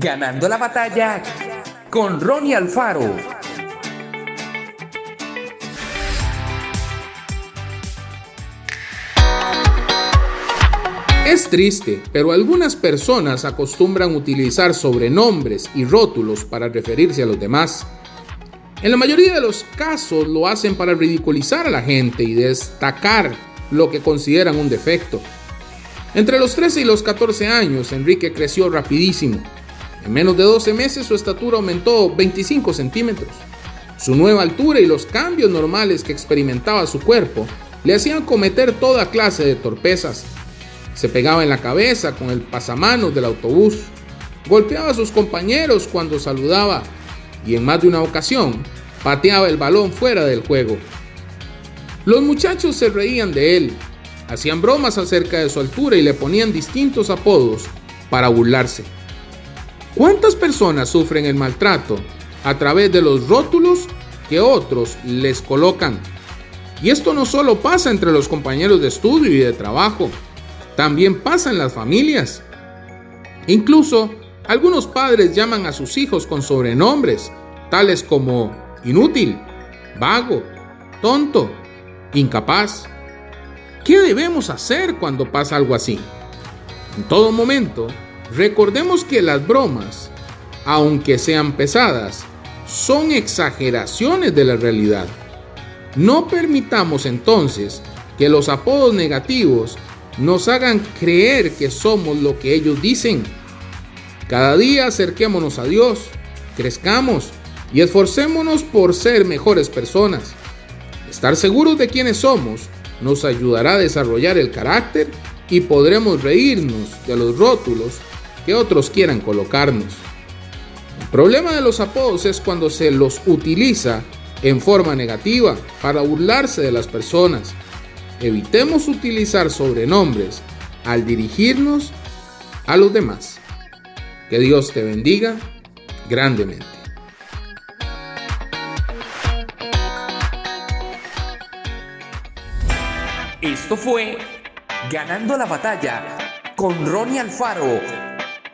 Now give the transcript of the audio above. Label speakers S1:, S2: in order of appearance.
S1: Ganando la batalla con Ronnie Alfaro.
S2: Es triste, pero algunas personas acostumbran utilizar sobrenombres y rótulos para referirse a los demás. En la mayoría de los casos lo hacen para ridiculizar a la gente y destacar lo que consideran un defecto. Entre los 13 y los 14 años, Enrique creció rapidísimo. En menos de 12 meses su estatura aumentó 25 centímetros. Su nueva altura y los cambios normales que experimentaba su cuerpo le hacían cometer toda clase de torpezas. Se pegaba en la cabeza con el pasamanos del autobús, golpeaba a sus compañeros cuando saludaba y en más de una ocasión pateaba el balón fuera del juego. Los muchachos se reían de él, hacían bromas acerca de su altura y le ponían distintos apodos para burlarse. ¿Cuántas personas sufren el maltrato a través de los rótulos que otros les colocan? Y esto no solo pasa entre los compañeros de estudio y de trabajo, también pasa en las familias. Incluso algunos padres llaman a sus hijos con sobrenombres, tales como inútil, vago, tonto, incapaz. ¿Qué debemos hacer cuando pasa algo así? En todo momento, recordemos que las bromas, aunque sean pesadas, son exageraciones de la realidad. No permitamos entonces que los apodos negativos nos hagan creer que somos lo que ellos dicen. Cada día acerquémonos a Dios, crezcamos y esforcémonos por ser mejores personas. Estar seguros de quiénes somos nos ayudará a desarrollar el carácter y podremos reírnos de los rótulos que otros quieran colocarnos. El problema de los apodos es cuando se los utiliza en forma negativa para burlarse de las personas. Evitemos utilizar sobrenombres al dirigirnos a los demás. Que Dios te bendiga grandemente.
S1: Esto fue Ganando la batalla con Ronnie Alfaro.